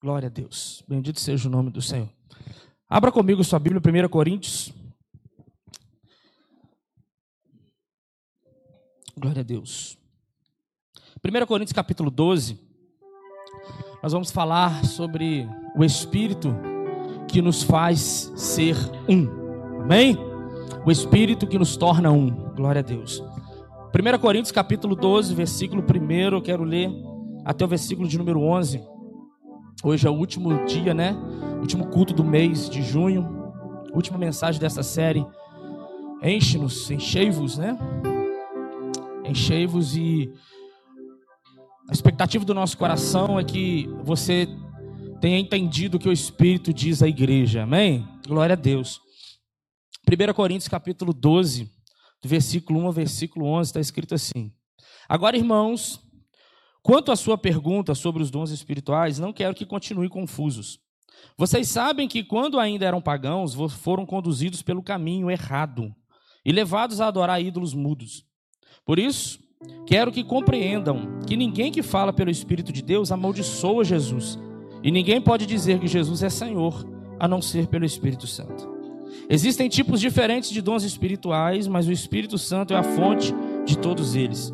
Glória a Deus. Bendito seja o nome do Senhor. Abra comigo sua Bíblia, 1 Coríntios. Glória a Deus. 1 Coríntios capítulo 12. Nós vamos falar sobre o Espírito que nos faz ser um. Amém? O Espírito que nos torna um. Glória a Deus. 1 Coríntios capítulo 12, versículo 1, eu quero ler até o versículo de número 11. Hoje é o último dia, né? Último culto do mês de junho. Última mensagem dessa série. Enche-nos, enchei-vos, né? Enchei-vos e a expectativa do nosso coração é que você tenha entendido o que o Espírito diz à igreja. Amém? Glória a Deus. 1 Coríntios capítulo 12, do versículo 1 ao versículo 11, está escrito assim: Agora, irmãos, Quanto à sua pergunta sobre os dons espirituais, não quero que continue confusos. Vocês sabem que quando ainda eram pagãos, foram conduzidos pelo caminho errado e levados a adorar ídolos mudos. Por isso, quero que compreendam que ninguém que fala pelo Espírito de Deus amaldiçoa Jesus, e ninguém pode dizer que Jesus é Senhor a não ser pelo Espírito Santo. Existem tipos diferentes de dons espirituais, mas o Espírito Santo é a fonte de todos eles.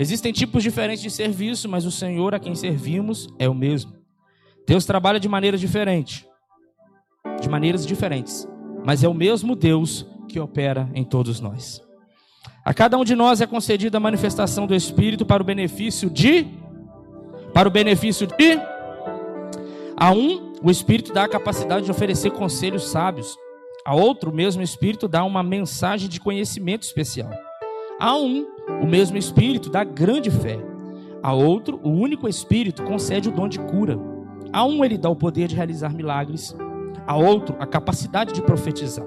Existem tipos diferentes de serviço, mas o Senhor a quem servimos é o mesmo. Deus trabalha de maneiras diferentes, de maneiras diferentes, mas é o mesmo Deus que opera em todos nós. A cada um de nós é concedida a manifestação do Espírito para o benefício de para o benefício de a um, o Espírito dá a capacidade de oferecer conselhos sábios. A outro, o mesmo Espírito dá uma mensagem de conhecimento especial. A um, o mesmo Espírito dá grande fé. A outro, o único Espírito concede o dom de cura. A um, ele dá o poder de realizar milagres. A outro, a capacidade de profetizar.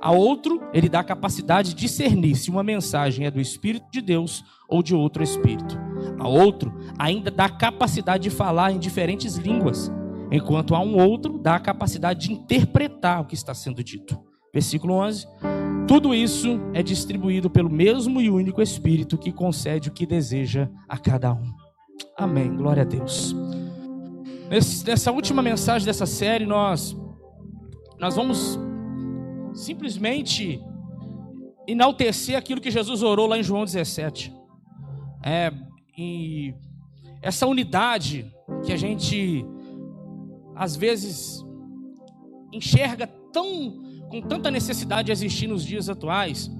A outro, ele dá a capacidade de discernir se uma mensagem é do Espírito de Deus ou de outro Espírito. A outro, ainda dá a capacidade de falar em diferentes línguas, enquanto a um outro dá a capacidade de interpretar o que está sendo dito. Versículo 11. Tudo isso é distribuído pelo mesmo e único Espírito que concede o que deseja a cada um. Amém. Glória a Deus. Nessa última mensagem dessa série, nós, nós vamos simplesmente enaltecer aquilo que Jesus orou lá em João 17. É, e essa unidade que a gente às vezes enxerga tão com tanta necessidade de existir nos dias atuais,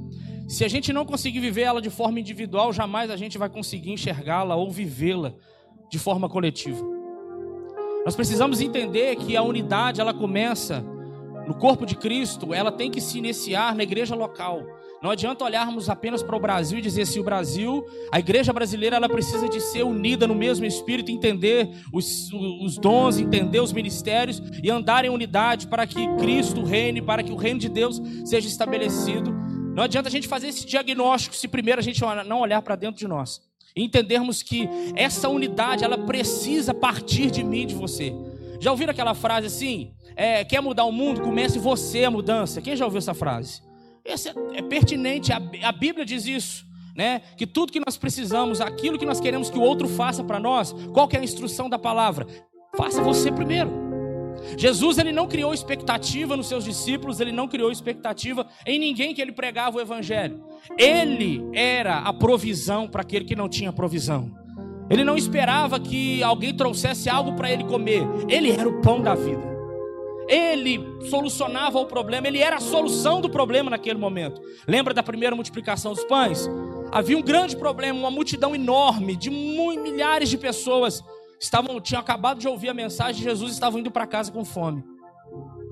se a gente não conseguir viver ela de forma individual, jamais a gente vai conseguir enxergá-la ou vivê-la de forma coletiva. Nós precisamos entender que a unidade ela começa no corpo de Cristo, ela tem que se iniciar na igreja local. Não adianta olharmos apenas para o Brasil e dizer se o Brasil, a igreja brasileira, ela precisa de ser unida no mesmo espírito, entender os, os dons, entender os ministérios e andar em unidade para que Cristo reine, para que o reino de Deus seja estabelecido. Não adianta a gente fazer esse diagnóstico se primeiro a gente não olhar para dentro de nós. E entendermos que essa unidade, ela precisa partir de mim de você. Já ouviram aquela frase assim? É, quer mudar o mundo? Comece você a mudança. Quem já ouviu essa frase? Esse é, é pertinente, a, a Bíblia diz isso. Né? Que tudo que nós precisamos, aquilo que nós queremos que o outro faça para nós, qual é a instrução da palavra? Faça você primeiro. Jesus ele não criou expectativa nos seus discípulos, ele não criou expectativa em ninguém que ele pregava o evangelho. Ele era a provisão para aquele que não tinha provisão. Ele não esperava que alguém trouxesse algo para ele comer. Ele era o pão da vida. Ele solucionava o problema, ele era a solução do problema naquele momento. Lembra da primeira multiplicação dos pães? Havia um grande problema, uma multidão enorme de milhares de pessoas estavam tinham acabado de ouvir a mensagem de Jesus estavam indo para casa com fome.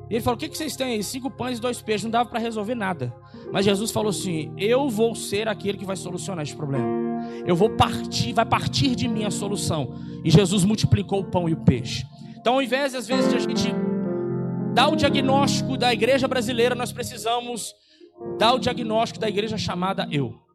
E ele falou: O que, vocês têm aí? Cinco pães e dois peixes. Não dava para resolver nada. Mas Jesus falou assim: Eu vou ser aquele que vai solucionar esse problema. Eu vou partir, vai partir de mim a solução. E Jesus multiplicou o pão e o peixe. Então, ao invés, às vezes, de a gente dar o diagnóstico da igreja brasileira, nós precisamos dar o diagnóstico da igreja chamada eu.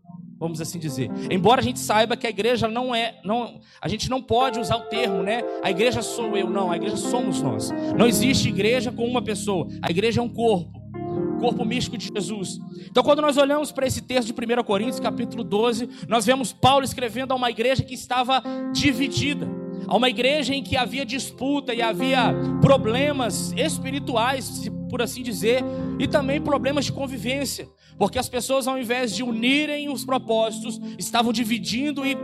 Vamos assim dizer. Embora a gente saiba que a igreja não é, não, a gente não pode usar o termo, né? A igreja sou eu, não, a igreja somos nós. Não existe igreja com uma pessoa. A igreja é um corpo corpo místico de Jesus. Então, quando nós olhamos para esse texto de 1 Coríntios, capítulo 12, nós vemos Paulo escrevendo a uma igreja que estava dividida. a uma igreja em que havia disputa e havia problemas espirituais, por assim dizer, e também problemas de convivência, porque as pessoas, ao invés de unirem os propósitos, estavam dividindo e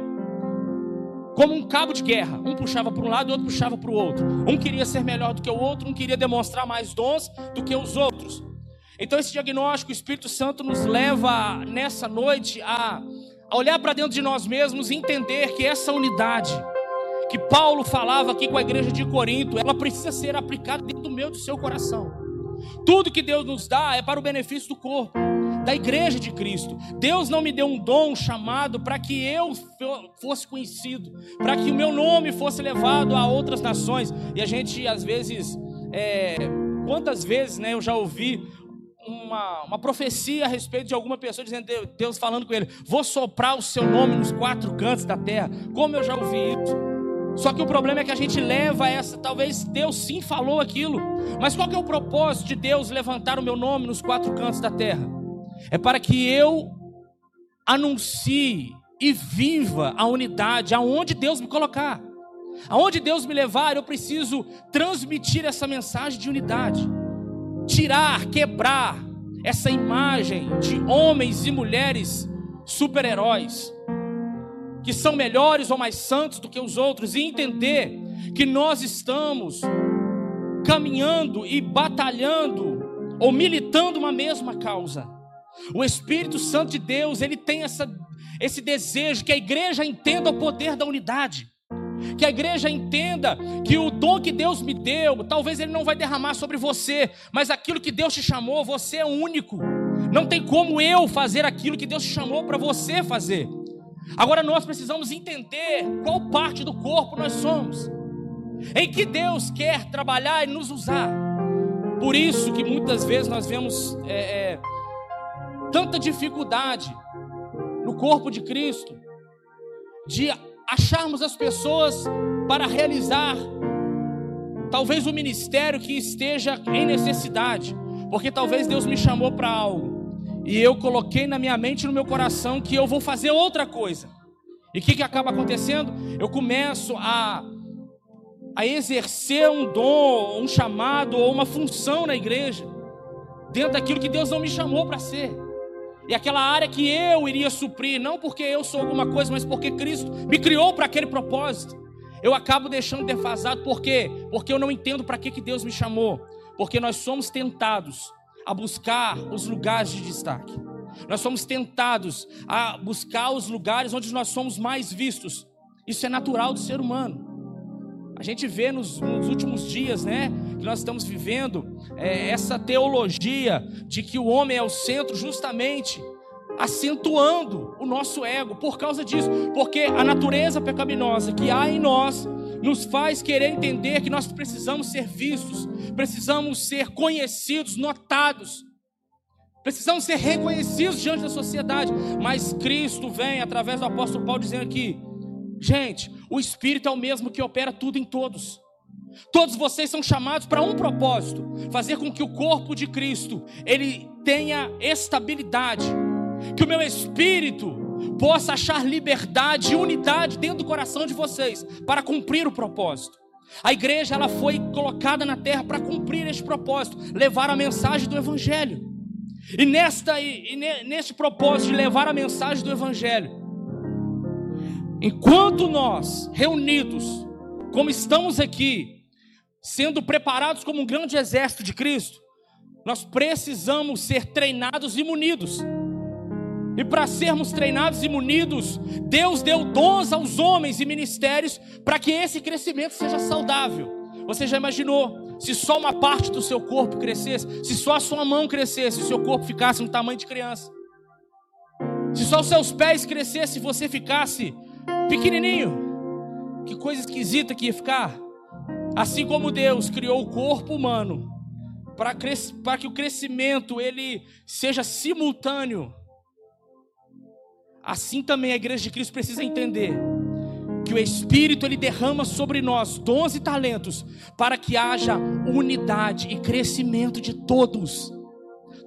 como um cabo de guerra. Um puxava para um lado e outro puxava para o outro. Um queria ser melhor do que o outro, um queria demonstrar mais dons do que os outros. Então, esse diagnóstico, o Espírito Santo nos leva nessa noite a, a olhar para dentro de nós mesmos e entender que essa unidade que Paulo falava aqui com a igreja de Corinto, ela precisa ser aplicada dentro do meu e do seu coração. Tudo que Deus nos dá é para o benefício do corpo da igreja de Cristo. Deus não me deu um dom, chamado para que eu fosse conhecido, para que o meu nome fosse levado a outras nações. E a gente, às vezes, é, quantas vezes né, eu já ouvi uma, uma profecia a respeito de alguma pessoa dizendo, Deus falando com ele, vou soprar o seu nome nos quatro cantos da terra. Como eu já ouvi isso. Só que o problema é que a gente leva essa, talvez Deus sim falou aquilo, mas qual que é o propósito de Deus levantar o meu nome nos quatro cantos da terra? É para que eu anuncie e viva a unidade aonde Deus me colocar. Aonde Deus me levar, eu preciso transmitir essa mensagem de unidade. Tirar, quebrar essa imagem de homens e mulheres super-heróis, que são melhores ou mais santos do que os outros, e entender que nós estamos caminhando e batalhando ou militando uma mesma causa. O Espírito Santo de Deus, ele tem essa, esse desejo que a igreja entenda o poder da unidade. Que a igreja entenda que o dom que Deus me deu, talvez ele não vai derramar sobre você, mas aquilo que Deus te chamou, você é único. Não tem como eu fazer aquilo que Deus te chamou para você fazer. Agora nós precisamos entender qual parte do corpo nós somos, em que Deus quer trabalhar e nos usar. Por isso que muitas vezes nós vemos é, é, tanta dificuldade no corpo de Cristo de acharmos as pessoas para realizar talvez o ministério que esteja em necessidade, porque talvez Deus me chamou para algo e eu coloquei na minha mente no meu coração que eu vou fazer outra coisa. E o que, que acaba acontecendo? Eu começo a, a exercer um dom, um chamado ou uma função na igreja, dentro daquilo que Deus não me chamou para ser. E aquela área que eu iria suprir, não porque eu sou alguma coisa, mas porque Cristo me criou para aquele propósito. Eu acabo deixando defasado, por quê? Porque eu não entendo para que, que Deus me chamou. Porque nós somos tentados a buscar os lugares de destaque. Nós somos tentados a buscar os lugares onde nós somos mais vistos. Isso é natural do ser humano. A gente vê nos, nos últimos dias, né, que nós estamos vivendo, é, essa teologia de que o homem é o centro, justamente acentuando o nosso ego por causa disso, porque a natureza pecaminosa que há em nós nos faz querer entender que nós precisamos ser vistos, precisamos ser conhecidos, notados, precisamos ser reconhecidos diante da sociedade, mas Cristo vem através do apóstolo Paulo dizendo que Gente, o Espírito é o mesmo que opera tudo em todos. Todos vocês são chamados para um propósito: fazer com que o corpo de Cristo ele tenha estabilidade, que o meu espírito possa achar liberdade e unidade dentro do coração de vocês para cumprir o propósito. A igreja ela foi colocada na terra para cumprir este propósito, levar a mensagem do evangelho. E nesta e neste propósito de levar a mensagem do evangelho, Enquanto nós, reunidos, como estamos aqui, sendo preparados como um grande exército de Cristo, nós precisamos ser treinados e munidos. E para sermos treinados e munidos, Deus deu dons aos homens e ministérios para que esse crescimento seja saudável. Você já imaginou se só uma parte do seu corpo crescesse, se só a sua mão crescesse, se o seu corpo ficasse no tamanho de criança? Se só os seus pés crescessem e você ficasse pequenininho. Que coisa esquisita que ia ficar. Assim como Deus criou o corpo humano para que o crescimento ele seja simultâneo. Assim também a igreja de Cristo precisa entender que o Espírito ele derrama sobre nós dons e talentos para que haja unidade e crescimento de todos.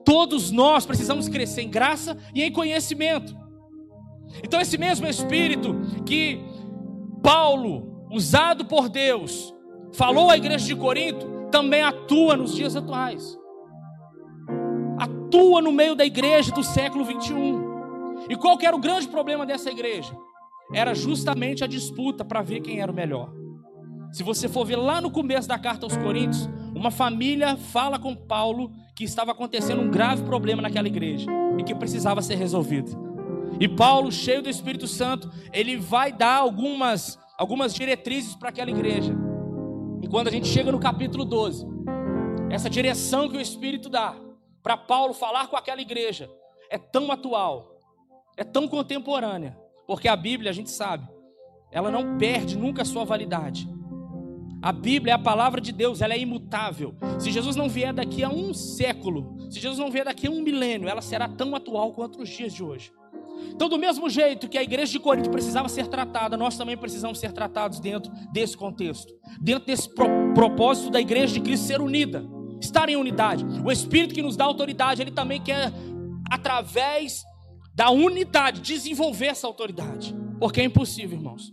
Todos nós precisamos crescer em graça e em conhecimento. Então, esse mesmo Espírito que Paulo usado por Deus, falou à igreja de Corinto, também atua nos dias atuais. Atua no meio da igreja do século 21. E qual era o grande problema dessa igreja? Era justamente a disputa para ver quem era o melhor. Se você for ver lá no começo da carta aos Coríntios, uma família fala com Paulo que estava acontecendo um grave problema naquela igreja e que precisava ser resolvido. E Paulo, cheio do Espírito Santo, ele vai dar algumas, algumas diretrizes para aquela igreja. E quando a gente chega no capítulo 12, essa direção que o Espírito dá para Paulo falar com aquela igreja é tão atual, é tão contemporânea, porque a Bíblia, a gente sabe, ela não perde nunca a sua validade. A Bíblia é a palavra de Deus, ela é imutável. Se Jesus não vier daqui a um século, se Jesus não vier daqui a um milênio, ela será tão atual quanto os dias de hoje. Então, do mesmo jeito que a igreja de Corinto precisava ser tratada, nós também precisamos ser tratados dentro desse contexto, dentro desse pro propósito da igreja de Cristo ser unida, estar em unidade. O Espírito que nos dá autoridade, ele também quer, através da unidade, desenvolver essa autoridade, porque é impossível, irmãos.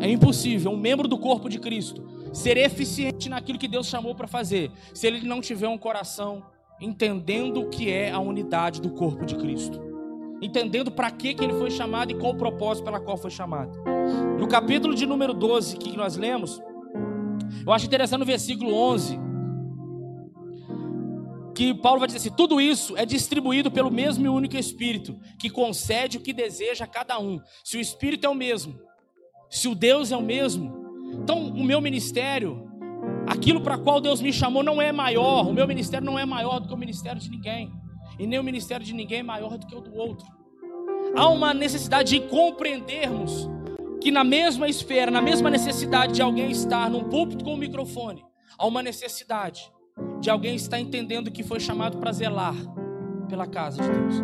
É impossível um membro do corpo de Cristo ser eficiente naquilo que Deus chamou para fazer, se ele não tiver um coração entendendo o que é a unidade do corpo de Cristo, entendendo para que, que ele foi chamado e qual o propósito pela qual foi chamado. No capítulo de número 12 que nós lemos, eu acho interessante no versículo 11, que Paulo vai dizer assim: tudo isso é distribuído pelo mesmo e único Espírito, que concede o que deseja a cada um. Se o Espírito é o mesmo, se o Deus é o mesmo, então o meu ministério, aquilo para qual Deus me chamou, não é maior. O meu ministério não é maior do que o ministério de ninguém. E nem o ministério de ninguém é maior do que o do outro. Há uma necessidade de compreendermos que na mesma esfera, na mesma necessidade de alguém estar num púlpito com um microfone, há uma necessidade de alguém estar entendendo que foi chamado para zelar pela casa de Deus.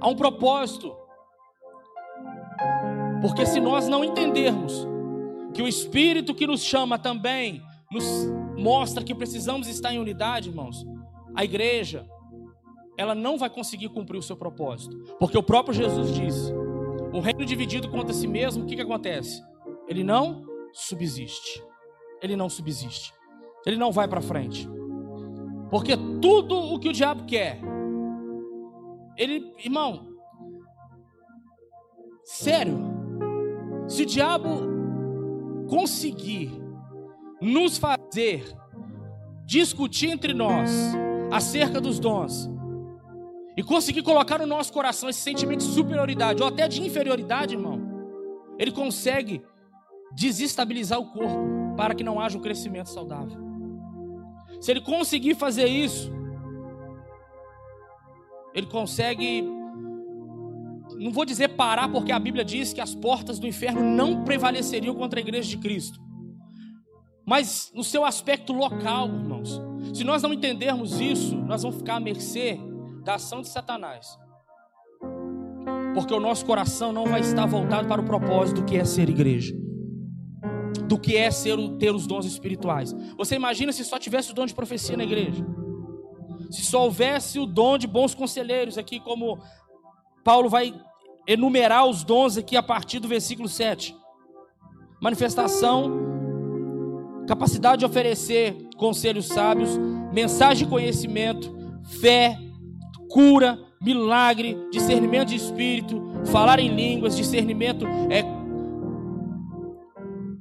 Há um propósito porque se nós não entendermos que o Espírito que nos chama também nos mostra que precisamos estar em unidade, irmãos, a igreja, ela não vai conseguir cumprir o seu propósito. Porque o próprio Jesus disse: o reino dividido contra si mesmo, o que, que acontece? Ele não subsiste. Ele não subsiste. Ele não vai para frente. Porque tudo o que o diabo quer, ele, irmão, sério, se o diabo conseguir nos fazer discutir entre nós acerca dos dons e conseguir colocar no nosso coração esse sentimento de superioridade ou até de inferioridade, irmão, ele consegue desestabilizar o corpo para que não haja um crescimento saudável. Se ele conseguir fazer isso, ele consegue não vou dizer parar, porque a Bíblia diz que as portas do inferno não prevaleceriam contra a igreja de Cristo. Mas no seu aspecto local, irmãos, se nós não entendermos isso, nós vamos ficar à mercê da ação de Satanás. Porque o nosso coração não vai estar voltado para o propósito do que é ser igreja, do que é ser, ter os dons espirituais. Você imagina se só tivesse o dom de profecia na igreja? Se só houvesse o dom de bons conselheiros aqui, como Paulo vai enumerar os dons aqui a partir do versículo 7. Manifestação, capacidade de oferecer conselhos sábios, mensagem de conhecimento, fé, cura, milagre, discernimento de espírito, falar em línguas, discernimento, é,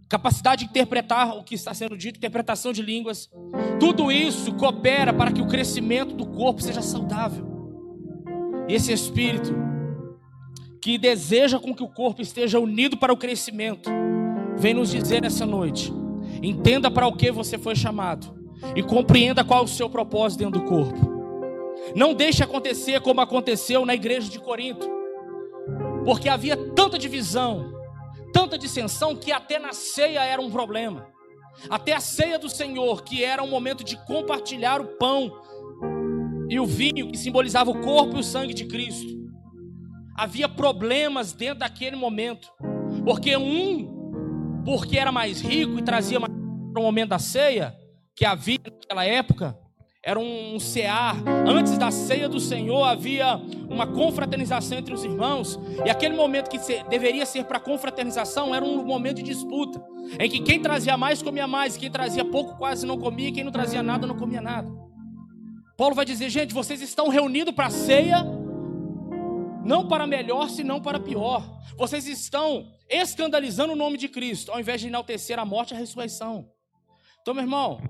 capacidade de interpretar o que está sendo dito, interpretação de línguas. Tudo isso coopera para que o crescimento do corpo seja saudável. Esse espírito que deseja com que o corpo esteja unido para o crescimento, vem nos dizer nessa noite: entenda para o que você foi chamado e compreenda qual é o seu propósito dentro do corpo. Não deixe acontecer como aconteceu na igreja de Corinto, porque havia tanta divisão, tanta dissensão, que até na ceia era um problema. Até a ceia do Senhor, que era um momento de compartilhar o pão e o vinho, que simbolizava o corpo e o sangue de Cristo havia problemas dentro daquele momento. Porque um, porque era mais rico e trazia mais para o momento da ceia, que havia naquela época, era um cear. Antes da ceia do Senhor havia uma confraternização entre os irmãos, e aquele momento que deveria ser para confraternização era um momento de disputa, em que quem trazia mais comia mais, quem trazia pouco quase não comia, quem não trazia nada não comia nada. Paulo vai dizer, gente, vocês estão reunidos para a ceia, não para melhor, senão para pior. Vocês estão escandalizando o nome de Cristo, ao invés de enaltecer a morte e a ressurreição. Então, meu irmão,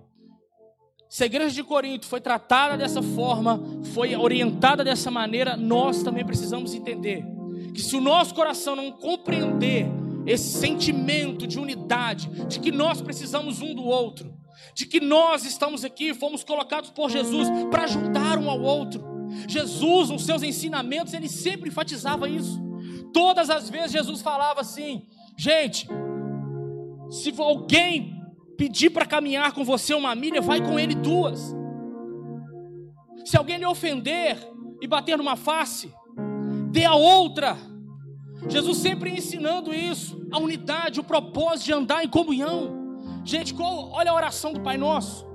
se a igreja de Corinto foi tratada dessa forma, foi orientada dessa maneira, nós também precisamos entender que se o nosso coração não compreender esse sentimento de unidade, de que nós precisamos um do outro, de que nós estamos aqui, fomos colocados por Jesus para ajudar um ao outro. Jesus, nos seus ensinamentos, ele sempre enfatizava isso. Todas as vezes Jesus falava assim: gente, se alguém pedir para caminhar com você uma milha, vai com ele duas. Se alguém lhe ofender e bater numa face, dê a outra. Jesus sempre ensinando isso, a unidade, o propósito de andar em comunhão. Gente, qual, olha a oração do Pai Nosso.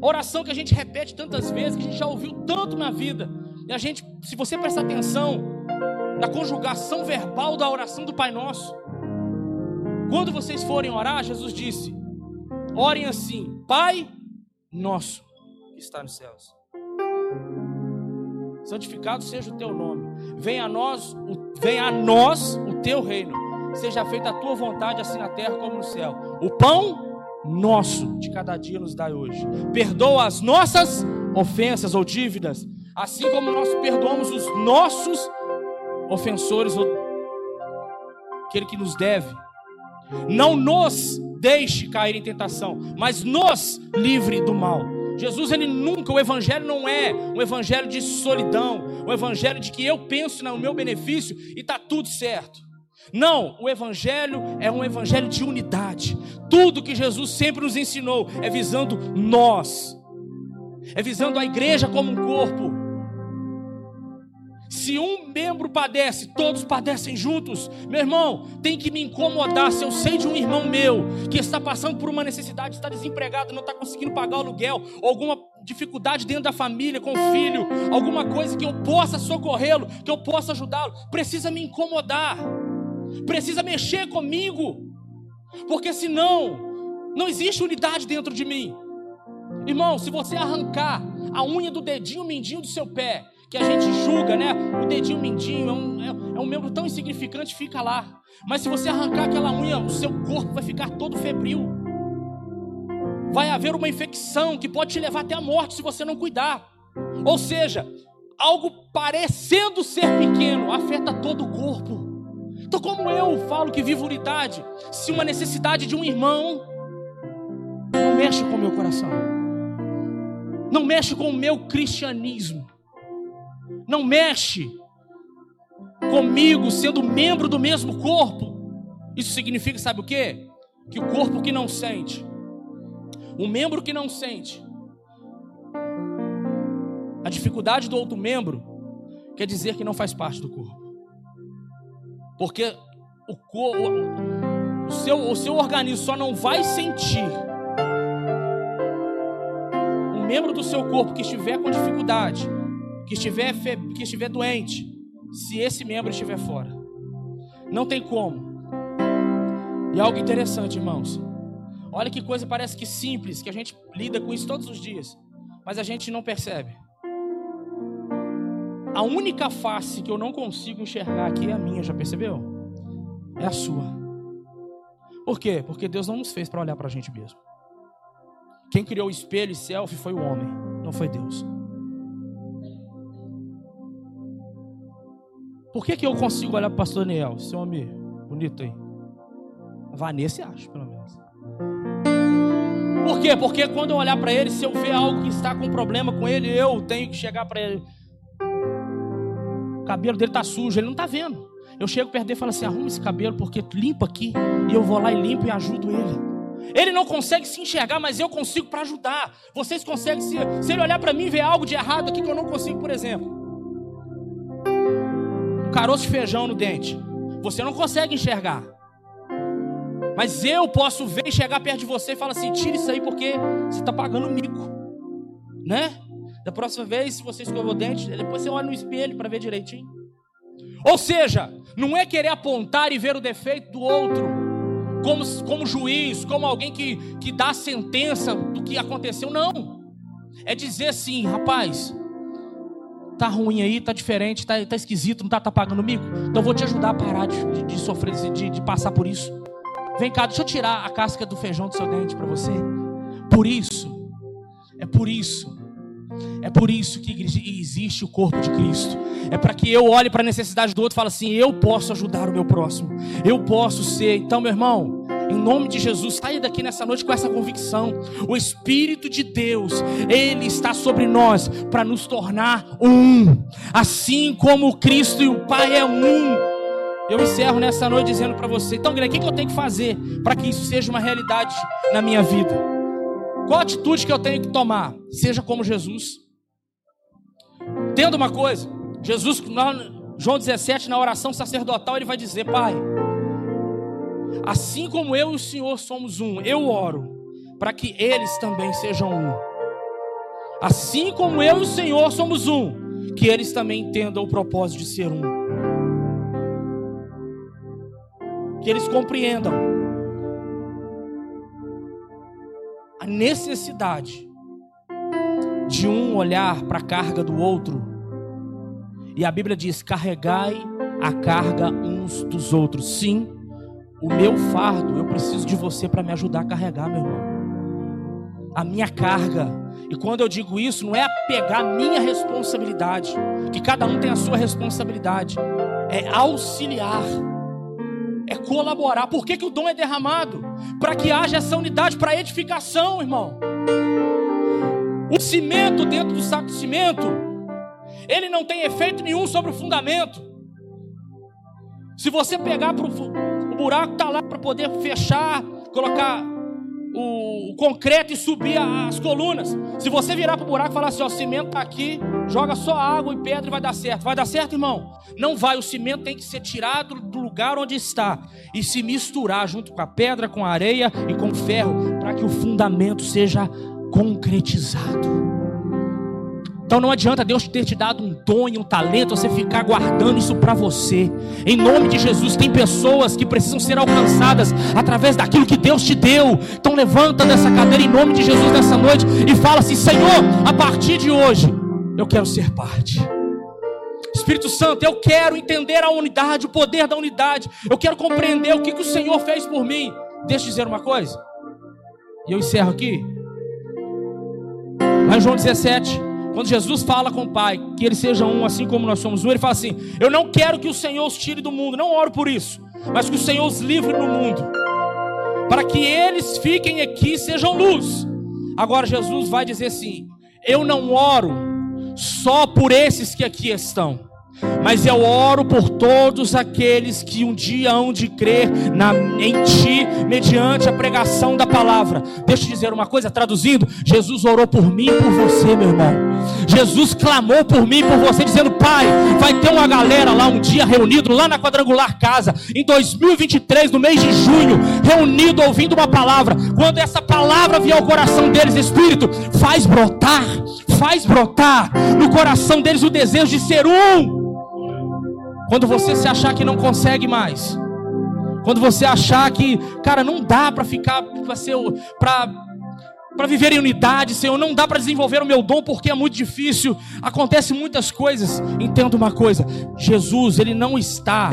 A oração que a gente repete tantas vezes, que a gente já ouviu tanto na vida. E a gente, se você prestar atenção na conjugação verbal da oração do Pai Nosso, quando vocês forem orar, Jesus disse: Orem assim: Pai nosso que está nos céus. Santificado seja o teu nome. Venha a nós, o, venha a nós o teu reino. Seja feita a tua vontade assim na terra como no céu. O pão nosso de cada dia nos dai hoje. Perdoa as nossas ofensas ou dívidas, assim como nós perdoamos os nossos ofensores ou aquele que nos deve. Não nos deixe cair em tentação, mas nos livre do mal. Jesus, ele nunca, o evangelho não é um evangelho de solidão, um evangelho de que eu penso no meu benefício e está tudo certo. Não, o evangelho é um evangelho de unidade. Tudo que Jesus sempre nos ensinou é visando nós, é visando a igreja como um corpo. Se um membro padece, todos padecem juntos. Meu irmão, tem que me incomodar se eu sei de um irmão meu que está passando por uma necessidade, está desempregado, não está conseguindo pagar o aluguel, alguma dificuldade dentro da família, com o filho, alguma coisa que eu possa socorrê-lo, que eu possa ajudá-lo. Precisa me incomodar, precisa mexer comigo, porque senão não existe unidade dentro de mim. Irmão, se você arrancar a unha do dedinho mindinho do seu pé que a gente julga, né? O dedinho mindinho é um, é, é um membro tão insignificante, fica lá. Mas se você arrancar aquela unha, o seu corpo vai ficar todo febril. Vai haver uma infecção que pode te levar até a morte se você não cuidar. Ou seja, algo parecendo ser pequeno afeta todo o corpo. Então, como eu falo que vivo unidade, se uma necessidade de um irmão não mexe com o meu coração, não mexe com o meu cristianismo, não mexe comigo sendo membro do mesmo corpo. Isso significa, sabe o quê? Que o corpo que não sente, o membro que não sente, a dificuldade do outro membro quer dizer que não faz parte do corpo. Porque o, corpo, o, seu, o seu organismo só não vai sentir um membro do seu corpo que estiver com dificuldade que estiver, que estiver doente, se esse membro estiver fora. Não tem como. E algo interessante, irmãos. Olha que coisa parece que simples, que a gente lida com isso todos os dias, mas a gente não percebe. A única face que eu não consigo enxergar aqui é a minha, já percebeu? É a sua. Por quê? Porque Deus não nos fez para olhar para a gente mesmo. Quem criou o espelho e selfie foi o homem, não foi Deus. Por que, que eu consigo olhar para o pastor Daniel? Esse homem bonito aí. A Vanessa acha, pelo menos. Por quê? Porque quando eu olhar para ele, se eu ver algo que está com problema com ele, eu tenho que chegar para ele. O cabelo dele está sujo, ele não está vendo. Eu chego perto dele e falo assim: arruma esse cabelo porque limpa aqui. E eu vou lá e limpo e ajudo ele. Ele não consegue se enxergar, mas eu consigo para ajudar. Vocês conseguem, se, se ele olhar para mim e ver algo de errado aqui que eu não consigo, por exemplo caroço de feijão no dente. Você não consegue enxergar. Mas eu posso ver e chegar perto de você e falar assim: tira isso aí porque você está pagando mico. né? Da próxima vez, se você escovou o dente, depois você olha no espelho para ver direitinho. Ou seja, não é querer apontar e ver o defeito do outro como, como juiz, como alguém que, que dá a sentença do que aconteceu, não. É dizer assim, rapaz, tá ruim aí, tá diferente, tá, tá esquisito, não tá, tá pagando mico? Então vou te ajudar a parar de, de, de sofrer, de, de passar por isso. Vem cá, deixa eu tirar a casca do feijão do seu dente para você. Por isso, é por isso, é por isso que existe o corpo de Cristo. É para que eu olhe para a necessidade do outro e fale assim: eu posso ajudar o meu próximo, eu posso ser. Então, meu irmão, em nome de Jesus, saia daqui nessa noite com essa convicção. O Espírito de Deus, Ele está sobre nós para nos tornar um. Assim como Cristo e o Pai é um. Eu encerro nessa noite dizendo para você: então, Guilherme, o que eu tenho que fazer para que isso seja uma realidade na minha vida? Qual atitude que eu tenho que tomar? Seja como Jesus. Entenda uma coisa: Jesus, João 17, na oração sacerdotal, ele vai dizer: Pai, assim como eu e o Senhor somos um, eu oro para que eles também sejam um. Assim como eu e o Senhor somos um, que eles também entendam o propósito de ser um. Que eles compreendam a necessidade de um olhar para a carga do outro. E a Bíblia diz: carregai a carga uns dos outros. Sim, o meu fardo, eu preciso de você para me ajudar a carregar, meu irmão. A minha carga. E quando eu digo isso, não é pegar minha responsabilidade, que cada um tem a sua responsabilidade, é auxiliar, é colaborar. Por que, que o dom é derramado? Para que haja essa unidade, para edificação, irmão. O cimento dentro do saco de cimento, ele não tem efeito nenhum sobre o fundamento. Se você pegar para o buraco está lá para poder fechar, colocar o, concreto e subir as colunas. Se você virar para o buraco e falar assim, ó, o cimento está aqui, joga só água e pedra e vai dar certo. Vai dar certo, irmão? Não vai. O cimento tem que ser tirado do lugar onde está e se misturar junto com a pedra, com a areia e com o ferro, para que o fundamento seja concretizado. Então não adianta Deus ter te dado um dom e um talento, você ficar guardando isso para você. Em nome de Jesus, tem pessoas que precisam ser alcançadas através daquilo que Deus te deu. Então levanta dessa cadeira em nome de Jesus nessa noite e fala assim: Senhor, a partir de hoje, eu quero ser parte. Espírito Santo, eu quero entender a unidade, o poder da unidade. Eu quero compreender o que, que o Senhor fez por mim. Deixa eu dizer uma coisa. E eu encerro aqui. Lá em João 17, quando Jesus fala com o Pai, que eles sejam um assim como nós somos um, ele fala assim: Eu não quero que o Senhor os tire do mundo, não oro por isso, mas que o Senhor os livre no mundo, para que eles fiquem aqui e sejam luz. Agora Jesus vai dizer assim: Eu não oro só por esses que aqui estão mas eu oro por todos aqueles que um dia hão de crer na, em Ti, mediante a pregação da palavra. Deixa eu dizer uma coisa, traduzindo: Jesus orou por mim e por você, meu irmão. Jesus clamou por mim e por você, dizendo: Pai, vai ter uma galera lá um dia reunido, lá na quadrangular casa, em 2023, no mês de junho, reunido ouvindo uma palavra. Quando essa palavra vier ao coração deles, Espírito, faz brotar, faz brotar no coração deles o desejo de ser um quando você se achar que não consegue mais. Quando você achar que, cara, não dá para ficar para ser para para viver em unidade, Senhor, não dá para desenvolver o meu dom porque é muito difícil. Acontece muitas coisas. Entenda uma coisa, Jesus, ele não está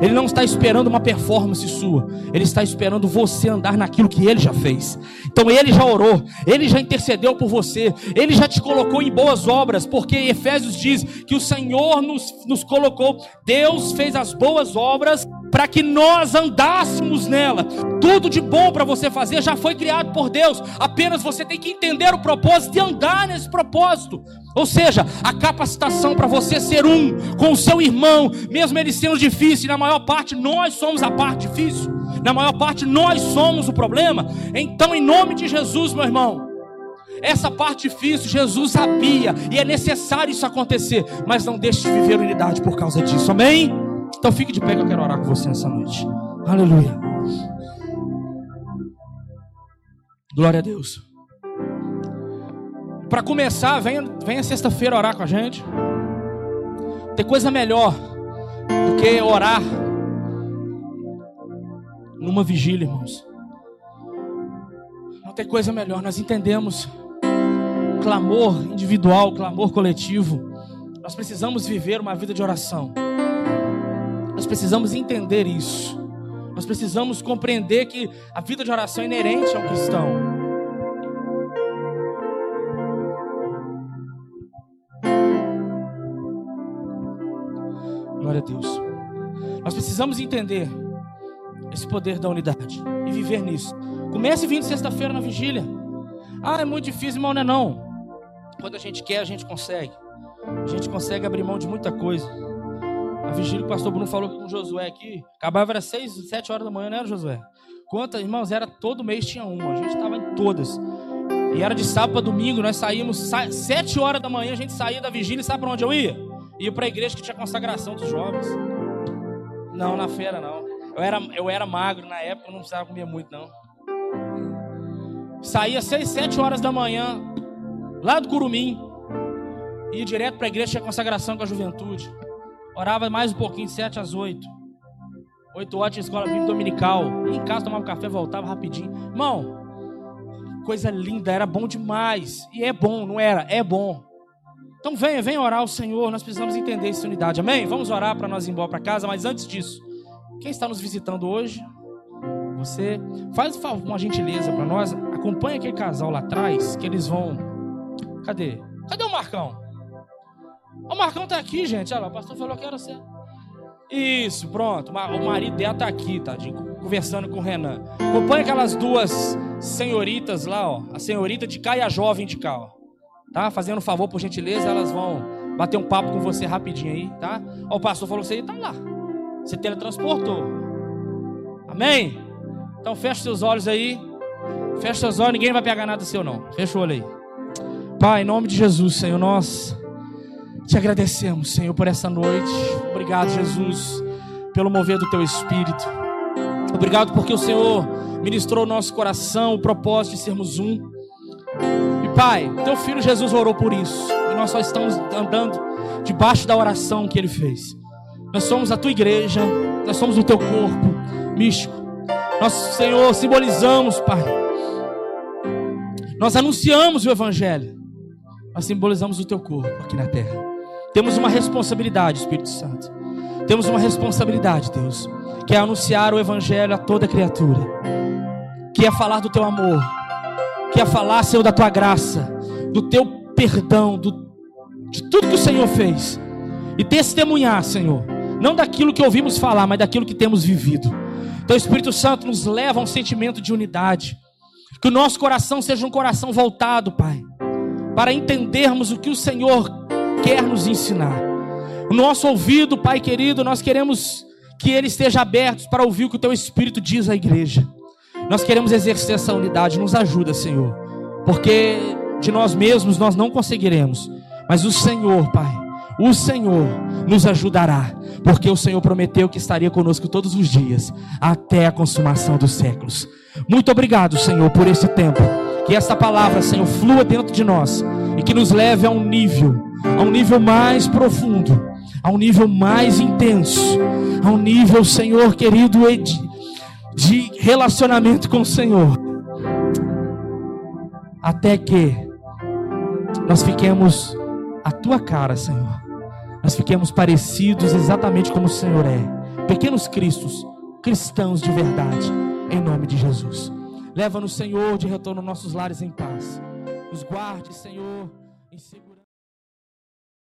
ele não está esperando uma performance sua. Ele está esperando você andar naquilo que ele já fez. Então ele já orou, ele já intercedeu por você, ele já te colocou em boas obras, porque Efésios diz que o Senhor nos, nos colocou, Deus fez as boas obras para que nós andássemos nela. Tudo de bom para você fazer já foi criado por Deus. Apenas você tem que entender o propósito e andar nesse propósito. Ou seja, a capacitação para você ser um com o seu irmão, mesmo ele sendo difícil, na maior parte nós somos a parte difícil, na maior parte nós somos o problema. Então, em nome de Jesus, meu irmão, essa parte difícil Jesus sabia e é necessário isso acontecer, mas não deixe de viver unidade por causa disso, amém? Então fique de pé que eu quero orar com você nessa noite. Aleluia. Glória a Deus. Para começar, venha, venha sexta-feira orar com a gente. Tem coisa melhor do que orar numa vigília, irmãos. Não tem coisa melhor. Nós entendemos clamor individual, clamor coletivo. Nós precisamos viver uma vida de oração. Nós precisamos entender isso. Nós precisamos compreender que a vida de oração é inerente ao cristão. Glória a Deus. Nós precisamos entender esse poder da unidade e viver nisso. Comece vindo sexta-feira na vigília. Ah, é muito difícil, irmão, não é não. Quando a gente quer, a gente consegue. A gente consegue abrir mão de muita coisa. A vigília que o pastor Bruno falou com Josué aqui, acabava era seis, sete horas da manhã, não era, Josué? Quantas, irmãos, era todo mês tinha uma. A gente estava em todas. E era de sábado para domingo, nós saímos sete horas da manhã, a gente saía da vigília e sabe para onde eu ia? Ia para a igreja que tinha consagração dos jovens. Não, na feira não. Eu era, eu era magro na época, não precisava comer muito não. Saía seis, sete horas da manhã, lá do Curumim, ia direto para a igreja, tinha consagração com a juventude. Orava mais um pouquinho, sete às oito. Oito horas tinha escola bíblica dominical. Em casa, tomava café, voltava rapidinho. Irmão, coisa linda, era bom demais. E é bom, não era? É bom. Então venha, venha orar ao Senhor, nós precisamos entender essa unidade, amém? Vamos orar para nós ir embora para casa, mas antes disso, quem está nos visitando hoje, você faz uma gentileza para nós, acompanha aquele casal lá atrás, que eles vão. Cadê? Cadê o Marcão? O Marcão está aqui, gente. Olha lá, o pastor falou que era você. Isso, pronto. O marido dela está aqui, tadinho, conversando com o Renan. Acompanha aquelas duas senhoritas lá, ó. A senhorita de cá e a jovem de cá, ó tá? Fazendo um favor, por gentileza, elas vão bater um papo com você rapidinho aí, tá? Ó, o pastor falou que você tá lá. Você teletransportou. Amém? Então fecha seus olhos aí. Fecha seus olhos, ninguém vai pegar nada seu não. Fecha o olho aí. Pai, em nome de Jesus, Senhor, nós te agradecemos, Senhor, por essa noite. Obrigado, Jesus, pelo mover do teu espírito. Obrigado porque o Senhor ministrou o nosso coração o propósito de sermos um. Pai, teu filho Jesus orou por isso. E nós só estamos andando debaixo da oração que ele fez. Nós somos a tua igreja, nós somos o teu corpo místico. Nós, Senhor, simbolizamos, Pai. Nós anunciamos o Evangelho. Nós simbolizamos o teu corpo aqui na terra. Temos uma responsabilidade, Espírito Santo. Temos uma responsabilidade, Deus, que é anunciar o Evangelho a toda criatura, que é falar do teu amor, que é falar, Senhor, da tua graça, do teu perdão, do, de tudo que o Senhor fez. E testemunhar, Senhor, não daquilo que ouvimos falar, mas daquilo que temos vivido. Então, Espírito Santo nos leva a um sentimento de unidade. Que o nosso coração seja um coração voltado, Pai, para entendermos o que o Senhor quer nos ensinar. O nosso ouvido, Pai querido, nós queremos que ele esteja aberto para ouvir o que o Teu Espírito diz à igreja. Nós queremos exercer essa unidade, nos ajuda, Senhor, porque de nós mesmos nós não conseguiremos, mas o Senhor, Pai, o Senhor nos ajudará, porque o Senhor prometeu que estaria conosco todos os dias, até a consumação dos séculos. Muito obrigado, Senhor, por esse tempo. Que esta palavra, Senhor, flua dentro de nós e que nos leve a um nível, a um nível mais profundo, a um nível mais intenso, a um nível, Senhor querido, de relacionamento com o Senhor, até que nós fiquemos a tua cara, Senhor. Nós fiquemos parecidos exatamente como o Senhor é. Pequenos cristos, cristãos de verdade, em nome de Jesus. Leva-nos, Senhor, de retorno aos nossos lares em paz. Nos guarde, Senhor, em segurança.